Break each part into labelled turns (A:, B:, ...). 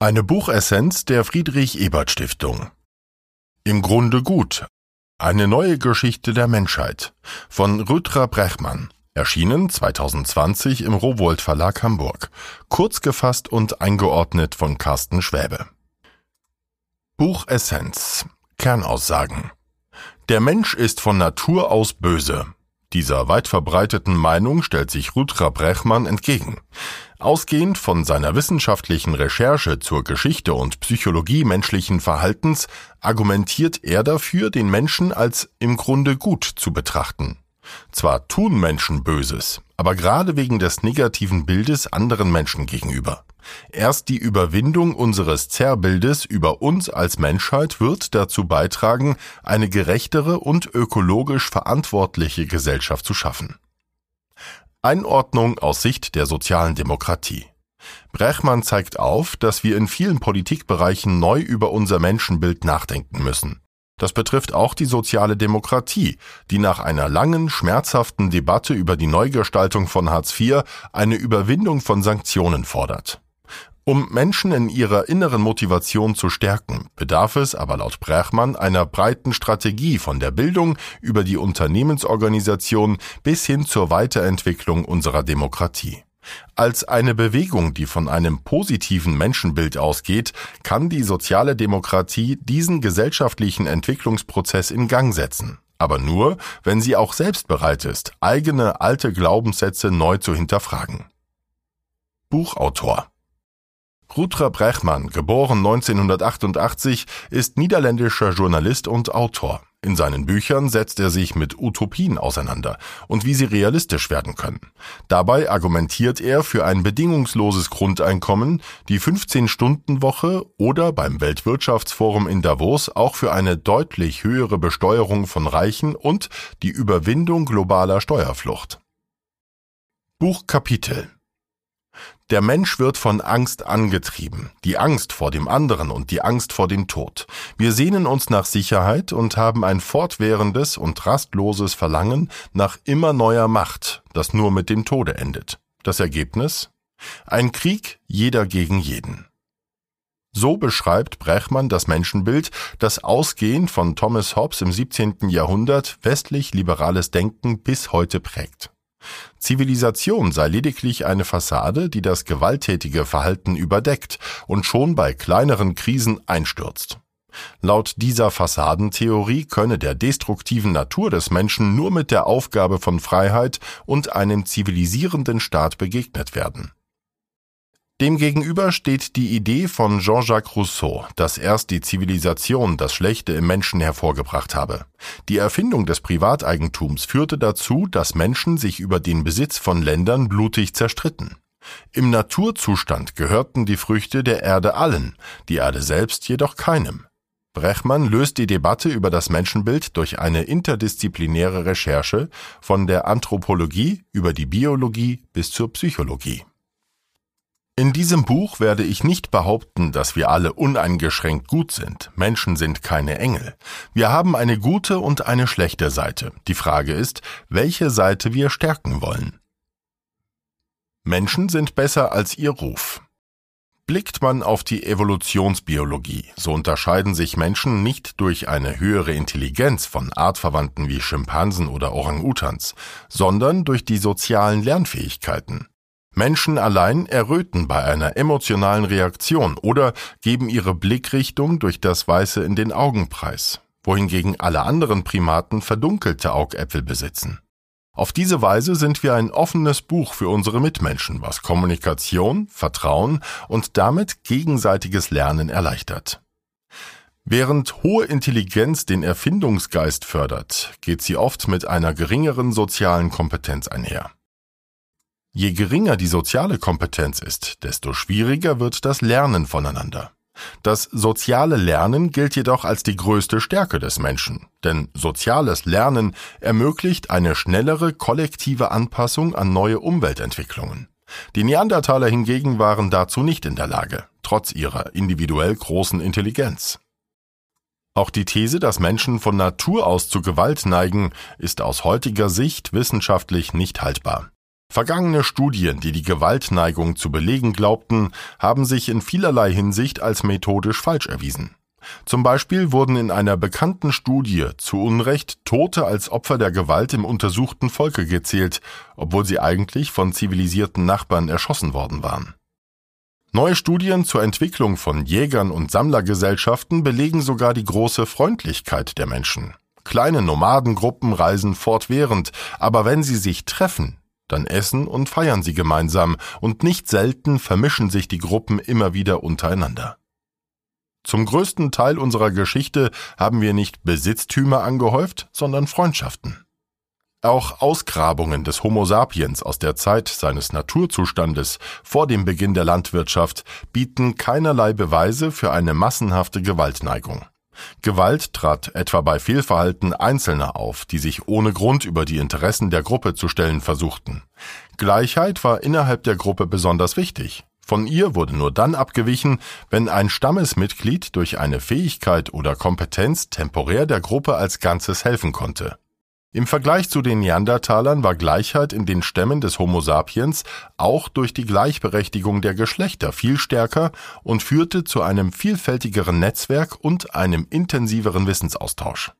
A: Eine Buchessenz der Friedrich Ebert Stiftung. Im Grunde gut. Eine neue Geschichte der Menschheit von Rüdra Brechmann. Erschienen 2020 im Rowold Verlag Hamburg. Kurz gefasst und eingeordnet von Carsten Schwäbe. Buchessenz. Kernaussagen. Der Mensch ist von Natur aus böse. Dieser weit verbreiteten Meinung stellt sich Rudra Brechmann entgegen. Ausgehend von seiner wissenschaftlichen Recherche zur Geschichte und Psychologie menschlichen Verhaltens argumentiert er dafür, den Menschen als im Grunde gut zu betrachten. Zwar tun Menschen Böses, aber gerade wegen des negativen Bildes anderen Menschen gegenüber. Erst die Überwindung unseres Zerrbildes über uns als Menschheit wird dazu beitragen, eine gerechtere und ökologisch verantwortliche Gesellschaft zu schaffen. Einordnung aus Sicht der sozialen Demokratie. Brechmann zeigt auf, dass wir in vielen Politikbereichen neu über unser Menschenbild nachdenken müssen. Das betrifft auch die soziale Demokratie, die nach einer langen, schmerzhaften Debatte über die Neugestaltung von Hartz IV eine Überwindung von Sanktionen fordert. Um Menschen in ihrer inneren Motivation zu stärken, bedarf es aber laut Brechmann einer breiten Strategie von der Bildung über die Unternehmensorganisation bis hin zur Weiterentwicklung unserer Demokratie. Als eine Bewegung, die von einem positiven Menschenbild ausgeht, kann die soziale Demokratie diesen gesellschaftlichen Entwicklungsprozess in Gang setzen. Aber nur, wenn sie auch selbst bereit ist, eigene alte Glaubenssätze neu zu hinterfragen. Buchautor Rudra Brechmann, geboren 1988, ist niederländischer Journalist und Autor. In seinen Büchern setzt er sich mit Utopien auseinander und wie sie realistisch werden können. Dabei argumentiert er für ein bedingungsloses Grundeinkommen, die 15-Stunden-Woche oder beim Weltwirtschaftsforum in Davos auch für eine deutlich höhere Besteuerung von Reichen und die Überwindung globaler Steuerflucht. Buchkapitel der Mensch wird von Angst angetrieben, die Angst vor dem anderen und die Angst vor dem Tod. Wir sehnen uns nach Sicherheit und haben ein fortwährendes und rastloses Verlangen nach immer neuer Macht, das nur mit dem Tode endet. Das Ergebnis? Ein Krieg jeder gegen jeden. So beschreibt Brechmann das Menschenbild, das ausgehend von Thomas Hobbes im 17. Jahrhundert westlich liberales Denken bis heute prägt. Zivilisation sei lediglich eine Fassade, die das gewalttätige Verhalten überdeckt und schon bei kleineren Krisen einstürzt. Laut dieser Fassadentheorie könne der destruktiven Natur des Menschen nur mit der Aufgabe von Freiheit und einem zivilisierenden Staat begegnet werden. Demgegenüber steht die Idee von Jean-Jacques Rousseau, dass erst die Zivilisation das Schlechte im Menschen hervorgebracht habe. Die Erfindung des Privateigentums führte dazu, dass Menschen sich über den Besitz von Ländern blutig zerstritten. Im Naturzustand gehörten die Früchte der Erde allen, die Erde selbst jedoch keinem. Brechmann löst die Debatte über das Menschenbild durch eine interdisziplinäre Recherche von der Anthropologie über die Biologie bis zur Psychologie. In diesem Buch werde ich nicht behaupten, dass wir alle uneingeschränkt gut sind. Menschen sind keine Engel. Wir haben eine gute und eine schlechte Seite. Die Frage ist, welche Seite wir stärken wollen. Menschen sind besser als ihr Ruf. Blickt man auf die Evolutionsbiologie, so unterscheiden sich Menschen nicht durch eine höhere Intelligenz von Artverwandten wie Schimpansen oder Orang-Utans, sondern durch die sozialen Lernfähigkeiten. Menschen allein erröten bei einer emotionalen Reaktion oder geben ihre Blickrichtung durch das Weiße in den Augen preis, wohingegen alle anderen Primaten verdunkelte Augäpfel besitzen. Auf diese Weise sind wir ein offenes Buch für unsere Mitmenschen, was Kommunikation, Vertrauen und damit gegenseitiges Lernen erleichtert. Während hohe Intelligenz den Erfindungsgeist fördert, geht sie oft mit einer geringeren sozialen Kompetenz einher. Je geringer die soziale Kompetenz ist, desto schwieriger wird das Lernen voneinander. Das soziale Lernen gilt jedoch als die größte Stärke des Menschen, denn soziales Lernen ermöglicht eine schnellere kollektive Anpassung an neue Umweltentwicklungen. Die Neandertaler hingegen waren dazu nicht in der Lage, trotz ihrer individuell großen Intelligenz. Auch die These, dass Menschen von Natur aus zu Gewalt neigen, ist aus heutiger Sicht wissenschaftlich nicht haltbar. Vergangene Studien, die die Gewaltneigung zu belegen glaubten, haben sich in vielerlei Hinsicht als methodisch falsch erwiesen. Zum Beispiel wurden in einer bekannten Studie zu Unrecht Tote als Opfer der Gewalt im untersuchten Volke gezählt, obwohl sie eigentlich von zivilisierten Nachbarn erschossen worden waren. Neue Studien zur Entwicklung von Jägern und Sammlergesellschaften belegen sogar die große Freundlichkeit der Menschen. Kleine Nomadengruppen reisen fortwährend, aber wenn sie sich treffen, dann essen und feiern sie gemeinsam, und nicht selten vermischen sich die Gruppen immer wieder untereinander. Zum größten Teil unserer Geschichte haben wir nicht Besitztümer angehäuft, sondern Freundschaften. Auch Ausgrabungen des Homo sapiens aus der Zeit seines Naturzustandes vor dem Beginn der Landwirtschaft bieten keinerlei Beweise für eine massenhafte Gewaltneigung. Gewalt trat etwa bei Fehlverhalten Einzelner auf, die sich ohne Grund über die Interessen der Gruppe zu stellen versuchten. Gleichheit war innerhalb der Gruppe besonders wichtig. Von ihr wurde nur dann abgewichen, wenn ein Stammesmitglied durch eine Fähigkeit oder Kompetenz temporär der Gruppe als Ganzes helfen konnte. Im Vergleich zu den Neandertalern war Gleichheit in den Stämmen des Homo sapiens auch durch die Gleichberechtigung der Geschlechter viel stärker und führte zu einem vielfältigeren Netzwerk und einem intensiveren Wissensaustausch.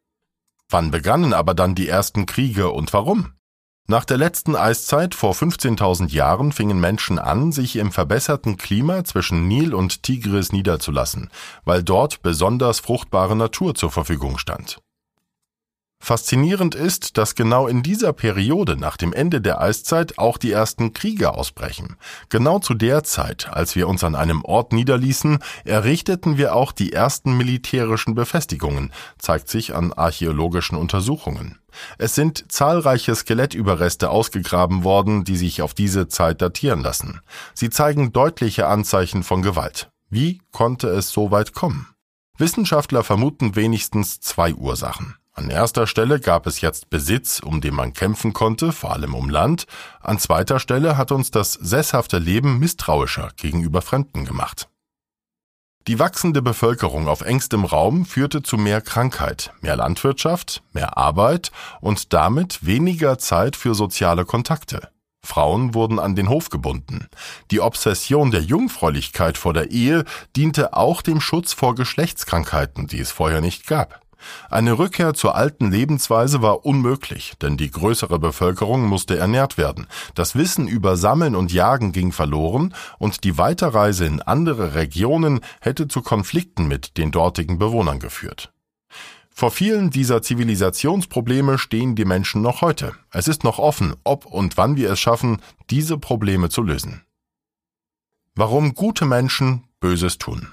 A: Wann begannen aber dann die ersten Kriege und warum? Nach der letzten Eiszeit vor 15.000 Jahren fingen Menschen an, sich im verbesserten Klima zwischen Nil und Tigris niederzulassen, weil dort besonders fruchtbare Natur zur Verfügung stand. Faszinierend ist, dass genau in dieser Periode nach dem Ende der Eiszeit auch die ersten Kriege ausbrechen. Genau zu der Zeit, als wir uns an einem Ort niederließen, errichteten wir auch die ersten militärischen Befestigungen, zeigt sich an archäologischen Untersuchungen. Es sind zahlreiche Skelettüberreste ausgegraben worden, die sich auf diese Zeit datieren lassen. Sie zeigen deutliche Anzeichen von Gewalt. Wie konnte es so weit kommen? Wissenschaftler vermuten wenigstens zwei Ursachen. An erster Stelle gab es jetzt Besitz, um den man kämpfen konnte, vor allem um Land. An zweiter Stelle hat uns das sesshafte Leben misstrauischer gegenüber Fremden gemacht. Die wachsende Bevölkerung auf engstem Raum führte zu mehr Krankheit, mehr Landwirtschaft, mehr Arbeit und damit weniger Zeit für soziale Kontakte. Frauen wurden an den Hof gebunden. Die Obsession der Jungfräulichkeit vor der Ehe diente auch dem Schutz vor Geschlechtskrankheiten, die es vorher nicht gab. Eine Rückkehr zur alten Lebensweise war unmöglich, denn die größere Bevölkerung musste ernährt werden. Das Wissen über Sammeln und Jagen ging verloren und die Weiterreise in andere Regionen hätte zu Konflikten mit den dortigen Bewohnern geführt. Vor vielen dieser Zivilisationsprobleme stehen die Menschen noch heute. Es ist noch offen, ob und wann wir es schaffen, diese Probleme zu lösen. Warum gute Menschen Böses tun.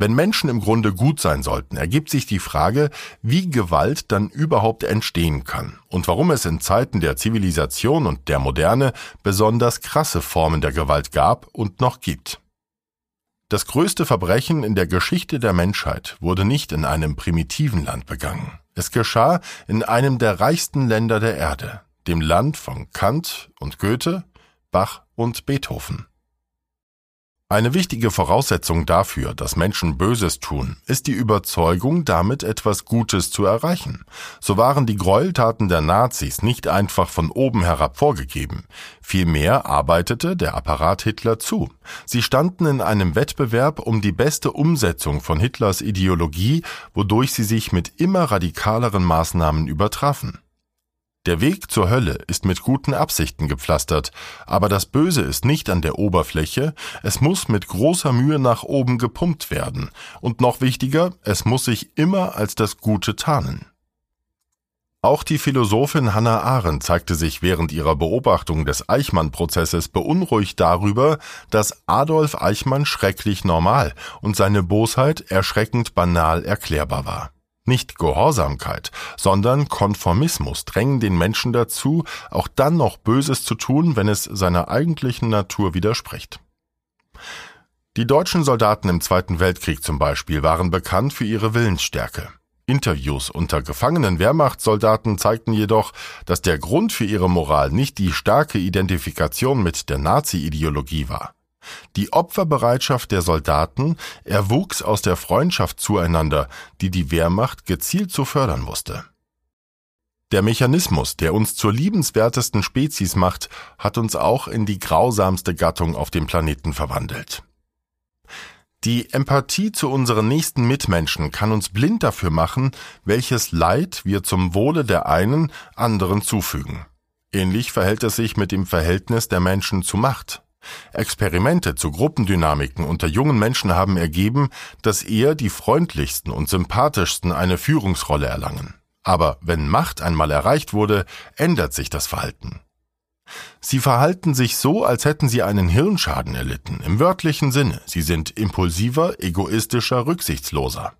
A: Wenn Menschen im Grunde gut sein sollten, ergibt sich die Frage, wie Gewalt dann überhaupt entstehen kann und warum es in Zeiten der Zivilisation und der Moderne besonders krasse Formen der Gewalt gab und noch gibt. Das größte Verbrechen in der Geschichte der Menschheit wurde nicht in einem primitiven Land begangen. Es geschah in einem der reichsten Länder der Erde, dem Land von Kant und Goethe, Bach und Beethoven. Eine wichtige Voraussetzung dafür, dass Menschen Böses tun, ist die Überzeugung, damit etwas Gutes zu erreichen. So waren die Gräueltaten der Nazis nicht einfach von oben herab vorgegeben. Vielmehr arbeitete der Apparat Hitler zu. Sie standen in einem Wettbewerb um die beste Umsetzung von Hitlers Ideologie, wodurch sie sich mit immer radikaleren Maßnahmen übertrafen. Der Weg zur Hölle ist mit guten Absichten gepflastert, aber das Böse ist nicht an der Oberfläche, es muss mit großer Mühe nach oben gepumpt werden, und noch wichtiger, es muss sich immer als das Gute tarnen. Auch die Philosophin Hannah Arendt zeigte sich während ihrer Beobachtung des Eichmann-Prozesses beunruhigt darüber, dass Adolf Eichmann schrecklich normal und seine Bosheit erschreckend banal erklärbar war. Nicht Gehorsamkeit, sondern Konformismus drängen den Menschen dazu, auch dann noch Böses zu tun, wenn es seiner eigentlichen Natur widerspricht. Die deutschen Soldaten im Zweiten Weltkrieg zum Beispiel waren bekannt für ihre Willensstärke. Interviews unter gefangenen Wehrmachtssoldaten zeigten jedoch, dass der Grund für ihre Moral nicht die starke Identifikation mit der Nazi-Ideologie war. Die Opferbereitschaft der Soldaten erwuchs aus der Freundschaft zueinander, die die Wehrmacht gezielt zu fördern wusste. Der Mechanismus, der uns zur liebenswertesten Spezies macht, hat uns auch in die grausamste Gattung auf dem Planeten verwandelt. Die Empathie zu unseren nächsten Mitmenschen kann uns blind dafür machen, welches Leid wir zum Wohle der einen anderen zufügen. Ähnlich verhält es sich mit dem Verhältnis der Menschen zu Macht. Experimente zu Gruppendynamiken unter jungen Menschen haben ergeben, dass eher die freundlichsten und sympathischsten eine Führungsrolle erlangen. Aber wenn Macht einmal erreicht wurde, ändert sich das Verhalten. Sie verhalten sich so, als hätten sie einen Hirnschaden erlitten, im wörtlichen Sinne. Sie sind impulsiver, egoistischer, rücksichtsloser.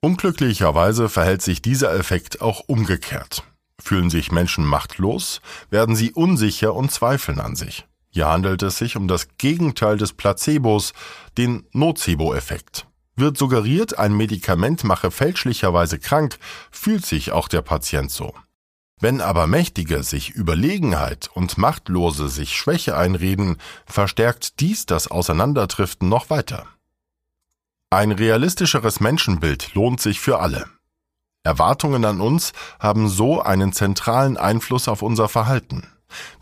A: Unglücklicherweise verhält sich dieser Effekt auch umgekehrt. Fühlen sich Menschen machtlos, werden sie unsicher und zweifeln an sich. Hier handelt es sich um das Gegenteil des Placebos, den Nocebo-Effekt. Wird suggeriert, ein Medikament mache fälschlicherweise krank, fühlt sich auch der Patient so. Wenn aber Mächtige sich Überlegenheit und Machtlose sich Schwäche einreden, verstärkt dies das Auseinanderdriften noch weiter. Ein realistischeres Menschenbild lohnt sich für alle. Erwartungen an uns haben so einen zentralen Einfluss auf unser Verhalten.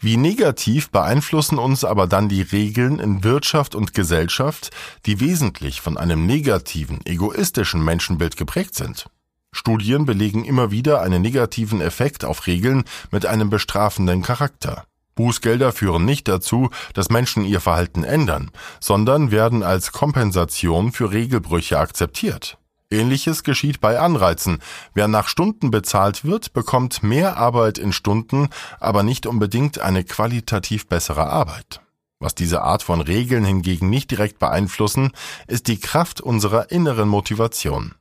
A: Wie negativ beeinflussen uns aber dann die Regeln in Wirtschaft und Gesellschaft, die wesentlich von einem negativen, egoistischen Menschenbild geprägt sind? Studien belegen immer wieder einen negativen Effekt auf Regeln mit einem bestrafenden Charakter. Bußgelder führen nicht dazu, dass Menschen ihr Verhalten ändern, sondern werden als Kompensation für Regelbrüche akzeptiert. Ähnliches geschieht bei Anreizen. Wer nach Stunden bezahlt wird, bekommt mehr Arbeit in Stunden, aber nicht unbedingt eine qualitativ bessere Arbeit. Was diese Art von Regeln hingegen nicht direkt beeinflussen, ist die Kraft unserer inneren Motivation.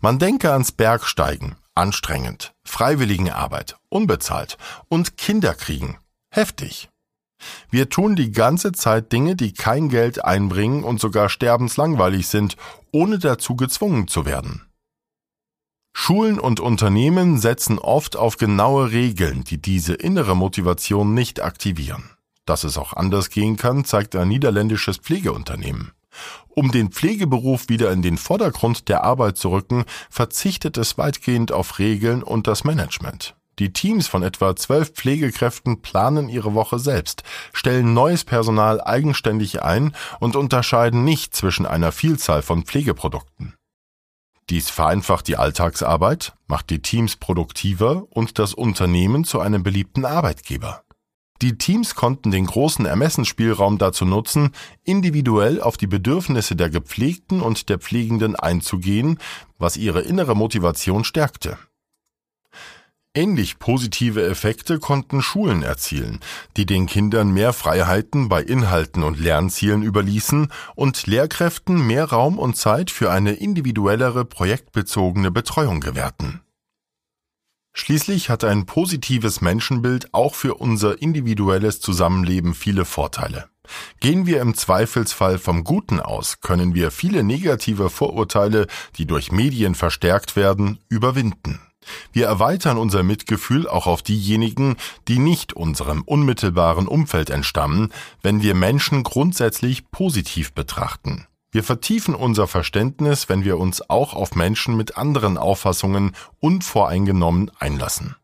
A: Man denke ans Bergsteigen, anstrengend, Freiwilligenarbeit, unbezahlt und Kinderkriegen, heftig. Wir tun die ganze Zeit Dinge, die kein Geld einbringen und sogar sterbenslangweilig sind, ohne dazu gezwungen zu werden. Schulen und Unternehmen setzen oft auf genaue Regeln, die diese innere Motivation nicht aktivieren. Dass es auch anders gehen kann, zeigt ein niederländisches Pflegeunternehmen. Um den Pflegeberuf wieder in den Vordergrund der Arbeit zu rücken, verzichtet es weitgehend auf Regeln und das Management. Die Teams von etwa zwölf Pflegekräften planen ihre Woche selbst, stellen neues Personal eigenständig ein und unterscheiden nicht zwischen einer Vielzahl von Pflegeprodukten. Dies vereinfacht die Alltagsarbeit, macht die Teams produktiver und das Unternehmen zu einem beliebten Arbeitgeber. Die Teams konnten den großen Ermessensspielraum dazu nutzen, individuell auf die Bedürfnisse der Gepflegten und der Pflegenden einzugehen, was ihre innere Motivation stärkte. Ähnlich positive Effekte konnten Schulen erzielen, die den Kindern mehr Freiheiten bei Inhalten und Lernzielen überließen und Lehrkräften mehr Raum und Zeit für eine individuellere projektbezogene Betreuung gewährten. Schließlich hat ein positives Menschenbild auch für unser individuelles Zusammenleben viele Vorteile. Gehen wir im Zweifelsfall vom Guten aus, können wir viele negative Vorurteile, die durch Medien verstärkt werden, überwinden. Wir erweitern unser Mitgefühl auch auf diejenigen, die nicht unserem unmittelbaren Umfeld entstammen, wenn wir Menschen grundsätzlich positiv betrachten. Wir vertiefen unser Verständnis, wenn wir uns auch auf Menschen mit anderen Auffassungen unvoreingenommen einlassen.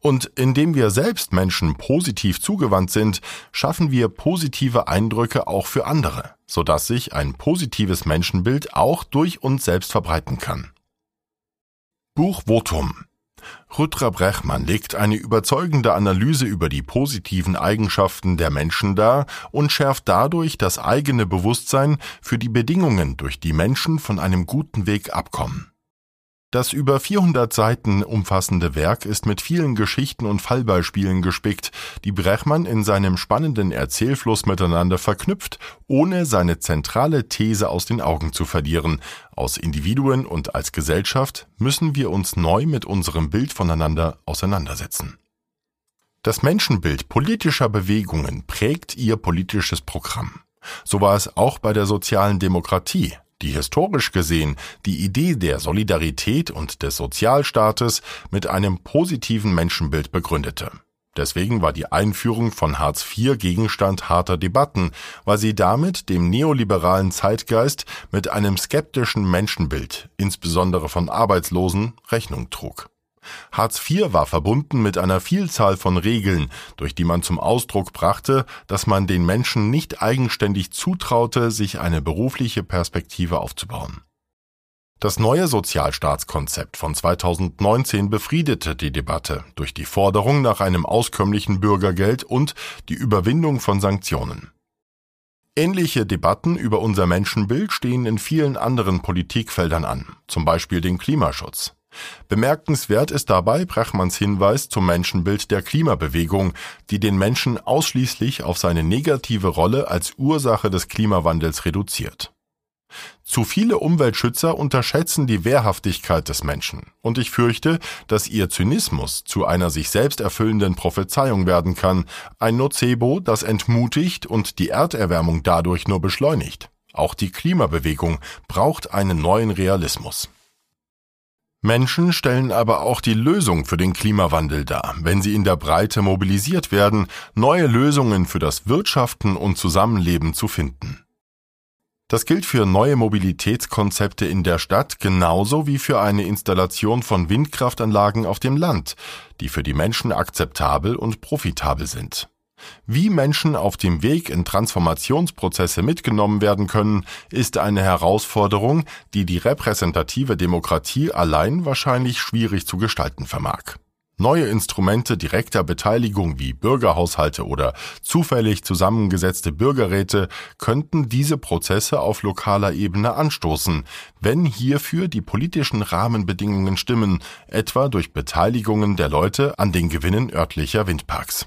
A: Und indem wir selbst Menschen positiv zugewandt sind, schaffen wir positive Eindrücke auch für andere, sodass sich ein positives Menschenbild auch durch uns selbst verbreiten kann. Buch Votum Rüdger Brechmann legt eine überzeugende Analyse über die positiven Eigenschaften der Menschen dar und schärft dadurch das eigene Bewusstsein für die Bedingungen, durch die Menschen von einem guten Weg abkommen. Das über 400 Seiten umfassende Werk ist mit vielen Geschichten und Fallbeispielen gespickt, die Brechmann in seinem spannenden Erzählfluss miteinander verknüpft, ohne seine zentrale These aus den Augen zu verlieren. Aus Individuen und als Gesellschaft müssen wir uns neu mit unserem Bild voneinander auseinandersetzen. Das Menschenbild politischer Bewegungen prägt ihr politisches Programm. So war es auch bei der sozialen Demokratie, die historisch gesehen die Idee der Solidarität und des Sozialstaates mit einem positiven Menschenbild begründete. Deswegen war die Einführung von Hartz IV Gegenstand harter Debatten, weil sie damit dem neoliberalen Zeitgeist mit einem skeptischen Menschenbild, insbesondere von Arbeitslosen, Rechnung trug. Hartz IV war verbunden mit einer Vielzahl von Regeln, durch die man zum Ausdruck brachte, dass man den Menschen nicht eigenständig zutraute, sich eine berufliche Perspektive aufzubauen. Das neue Sozialstaatskonzept von 2019 befriedete die Debatte durch die Forderung nach einem auskömmlichen Bürgergeld und die Überwindung von Sanktionen. Ähnliche Debatten über unser Menschenbild stehen in vielen anderen Politikfeldern an, zum Beispiel den Klimaschutz. Bemerkenswert ist dabei Brachmanns Hinweis zum Menschenbild der Klimabewegung, die den Menschen ausschließlich auf seine negative Rolle als Ursache des Klimawandels reduziert. Zu viele Umweltschützer unterschätzen die Wehrhaftigkeit des Menschen, und ich fürchte, dass ihr Zynismus zu einer sich selbst erfüllenden Prophezeiung werden kann, ein Nocebo, das entmutigt und die Erderwärmung dadurch nur beschleunigt. Auch die Klimabewegung braucht einen neuen Realismus. Menschen stellen aber auch die Lösung für den Klimawandel dar, wenn sie in der Breite mobilisiert werden, neue Lösungen für das Wirtschaften und Zusammenleben zu finden. Das gilt für neue Mobilitätskonzepte in der Stadt genauso wie für eine Installation von Windkraftanlagen auf dem Land, die für die Menschen akzeptabel und profitabel sind. Wie Menschen auf dem Weg in Transformationsprozesse mitgenommen werden können, ist eine Herausforderung, die die repräsentative Demokratie allein wahrscheinlich schwierig zu gestalten vermag. Neue Instrumente direkter Beteiligung wie Bürgerhaushalte oder zufällig zusammengesetzte Bürgerräte könnten diese Prozesse auf lokaler Ebene anstoßen, wenn hierfür die politischen Rahmenbedingungen stimmen, etwa durch Beteiligungen der Leute an den Gewinnen örtlicher Windparks.